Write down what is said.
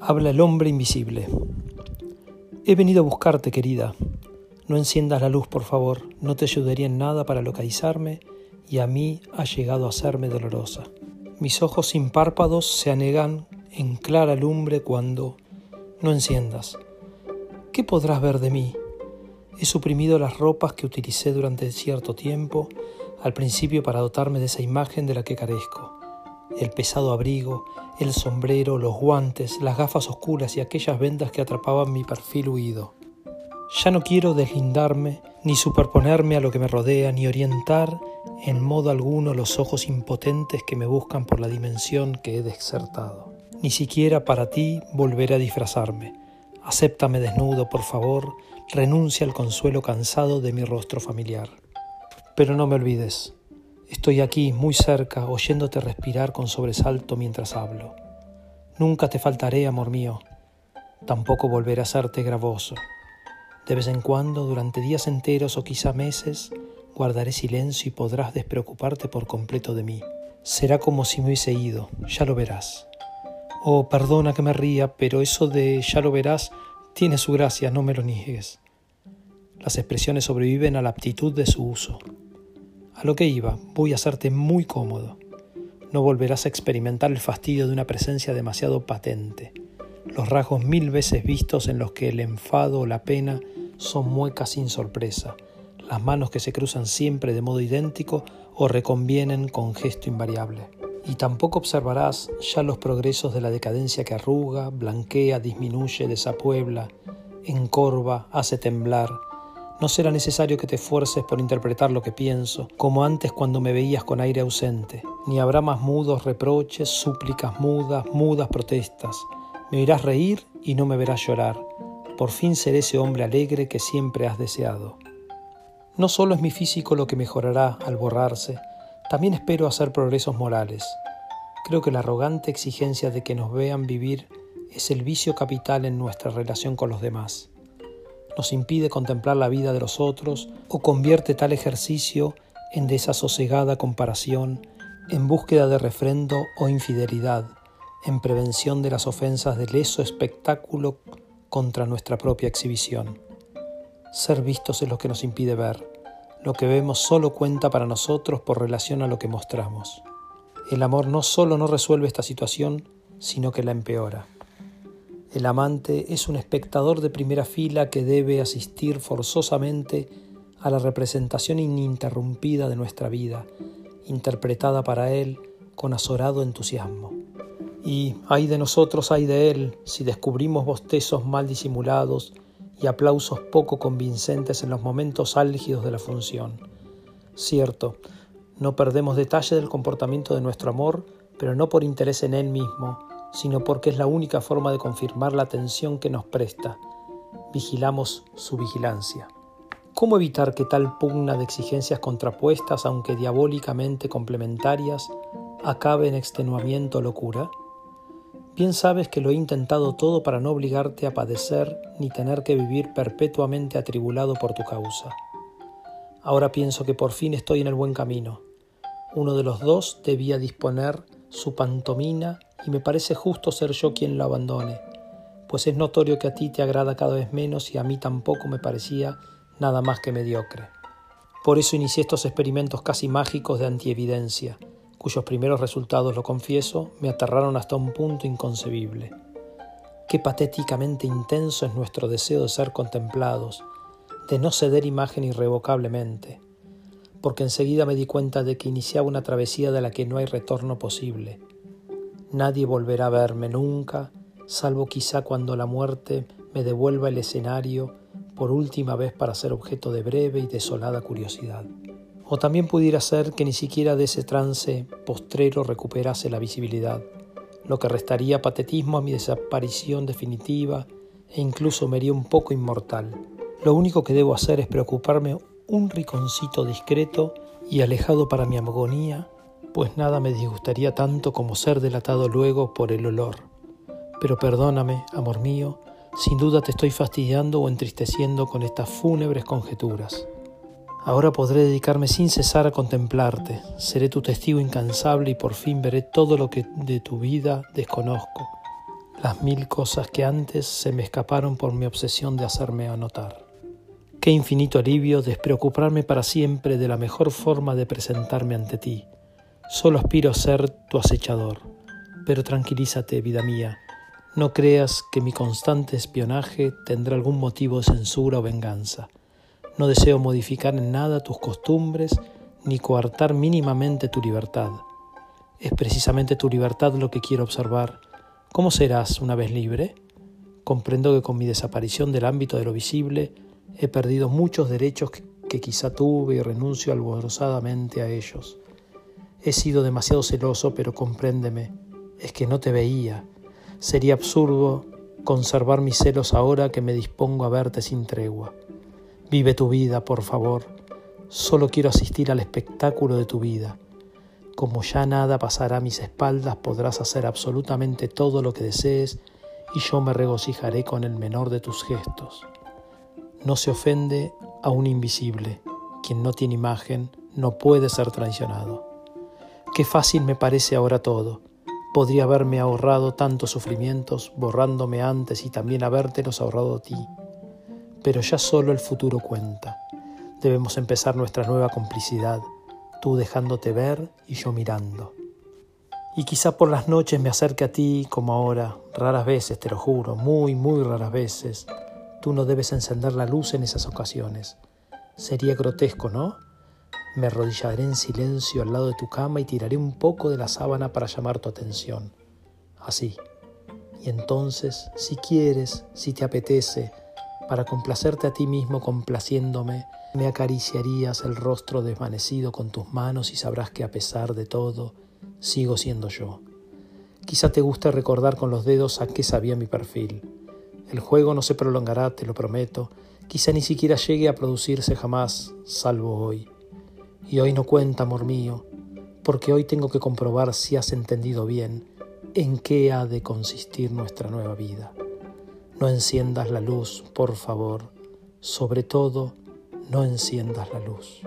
Habla el hombre invisible. He venido a buscarte, querida. No enciendas la luz, por favor. No te ayudaría en nada para localizarme y a mí ha llegado a serme dolorosa. Mis ojos sin párpados se anegan en clara lumbre cuando no enciendas. ¿Qué podrás ver de mí? He suprimido las ropas que utilicé durante cierto tiempo, al principio para dotarme de esa imagen de la que carezco. El pesado abrigo, el sombrero, los guantes, las gafas oscuras y aquellas vendas que atrapaban mi perfil huido. Ya no quiero deslindarme, ni superponerme a lo que me rodea, ni orientar en modo alguno los ojos impotentes que me buscan por la dimensión que he desertado. Ni siquiera para ti volveré a disfrazarme. Acéptame desnudo, por favor, renuncia al consuelo cansado de mi rostro familiar. Pero no me olvides, estoy aquí muy cerca, oyéndote respirar con sobresalto mientras hablo. Nunca te faltaré, amor mío, tampoco volveré a serte gravoso. De vez en cuando, durante días enteros o quizá meses, guardaré silencio y podrás despreocuparte por completo de mí. Será como si me hubiese ido, ya lo verás. Oh, perdona que me ría, pero eso de ya lo verás tiene su gracia, no me lo niegues. Las expresiones sobreviven a la aptitud de su uso. A lo que iba, voy a hacerte muy cómodo. No volverás a experimentar el fastidio de una presencia demasiado patente, los rasgos mil veces vistos en los que el enfado o la pena son muecas sin sorpresa, las manos que se cruzan siempre de modo idéntico o reconvienen con gesto invariable y tampoco observarás ya los progresos de la decadencia que arruga, blanquea, disminuye, desapuebla, encorva, hace temblar. No será necesario que te esfuerces por interpretar lo que pienso, como antes cuando me veías con aire ausente, ni habrá más mudos reproches, súplicas mudas, mudas protestas. Me oirás reír y no me verás llorar. Por fin seré ese hombre alegre que siempre has deseado. No solo es mi físico lo que mejorará al borrarse, también espero hacer progresos morales. Creo que la arrogante exigencia de que nos vean vivir es el vicio capital en nuestra relación con los demás. Nos impide contemplar la vida de los otros o convierte tal ejercicio en desasosegada comparación, en búsqueda de refrendo o infidelidad, en prevención de las ofensas del leso espectáculo contra nuestra propia exhibición. Ser vistos es lo que nos impide ver lo que vemos solo cuenta para nosotros por relación a lo que mostramos. El amor no solo no resuelve esta situación, sino que la empeora. El amante es un espectador de primera fila que debe asistir forzosamente a la representación ininterrumpida de nuestra vida, interpretada para él con azorado entusiasmo. Y ay de nosotros, ay de él, si descubrimos bostezos mal disimulados, y aplausos poco convincentes en los momentos álgidos de la función. Cierto, no perdemos detalle del comportamiento de nuestro amor, pero no por interés en él mismo, sino porque es la única forma de confirmar la atención que nos presta. Vigilamos su vigilancia. ¿Cómo evitar que tal pugna de exigencias contrapuestas, aunque diabólicamente complementarias, acabe en extenuamiento o locura? Bien sabes que lo he intentado todo para no obligarte a padecer ni tener que vivir perpetuamente atribulado por tu causa. Ahora pienso que por fin estoy en el buen camino. Uno de los dos debía disponer su pantomina y me parece justo ser yo quien lo abandone, pues es notorio que a ti te agrada cada vez menos y a mí tampoco me parecía nada más que mediocre. Por eso inicié estos experimentos casi mágicos de antievidencia, cuyos primeros resultados, lo confieso, me aterraron hasta un punto inconcebible. Qué patéticamente intenso es nuestro deseo de ser contemplados, de no ceder imagen irrevocablemente, porque enseguida me di cuenta de que iniciaba una travesía de la que no hay retorno posible. Nadie volverá a verme nunca, salvo quizá cuando la muerte me devuelva el escenario por última vez para ser objeto de breve y desolada curiosidad. O también pudiera ser que ni siquiera de ese trance postrero recuperase la visibilidad, lo que restaría patetismo a mi desaparición definitiva e incluso me haría un poco inmortal. Lo único que debo hacer es preocuparme un riconcito discreto y alejado para mi agonía, pues nada me disgustaría tanto como ser delatado luego por el olor. Pero perdóname, amor mío, sin duda te estoy fastidiando o entristeciendo con estas fúnebres conjeturas. Ahora podré dedicarme sin cesar a contemplarte, seré tu testigo incansable y por fin veré todo lo que de tu vida desconozco. las mil cosas que antes se me escaparon por mi obsesión de hacerme anotar. Qué infinito alivio despreocuparme para siempre de la mejor forma de presentarme ante ti. Solo aspiro a ser tu acechador. Pero tranquilízate, vida mía, no creas que mi constante espionaje tendrá algún motivo de censura o venganza. No deseo modificar en nada tus costumbres ni coartar mínimamente tu libertad. Es precisamente tu libertad lo que quiero observar. ¿Cómo serás una vez libre? Comprendo que con mi desaparición del ámbito de lo visible he perdido muchos derechos que, quizá tuve y renuncio alborosadamente a ellos. He sido demasiado celoso, pero compréndeme, es que no te veía. Sería absurdo conservar mis celos ahora que me dispongo a verte sin tregua. Vive tu vida, por favor. Solo quiero asistir al espectáculo de tu vida. Como ya nada pasará a mis espaldas, podrás hacer absolutamente todo lo que desees y yo me regocijaré con el menor de tus gestos. No se ofende a un invisible. Quien no tiene imagen no puede ser traicionado. Qué fácil me parece ahora todo. Podría haberme ahorrado tantos sufrimientos, borrándome antes y también habértelos ahorrado a ti. Pero ya solo el futuro cuenta. Debemos empezar nuestra nueva complicidad, tú dejándote ver y yo mirando. Y quizá por las noches me acerque a ti como ahora, raras veces, te lo juro, muy, muy raras veces, Tú no debes encender la luz en esas ocasiones. Sería grotesco, ¿no? Me arrodillaré en silencio al lado de tu cama y tiraré un poco de la sábana para llamar tu atención. Así. Y entonces, si quieres, si te apetece, para complacerte a ti mismo complaciéndome, me acariciarías el rostro desvanecido con tus manos y sabrás que a pesar de todo, sigo siendo yo. Quizá te guste recordar con los dedos a qué sabía mi perfil el juego no se prolongará, te lo prometo. Quizá ni siquiera llegue a producirse jamás, salvo hoy. Y hoy no cuenta, amor mío, porque hoy tengo que comprobar si has entendido bien en qué ha de consistir nuestra nueva vida. No enciendas la luz, por favor. Sobre todo, no enciendas la luz.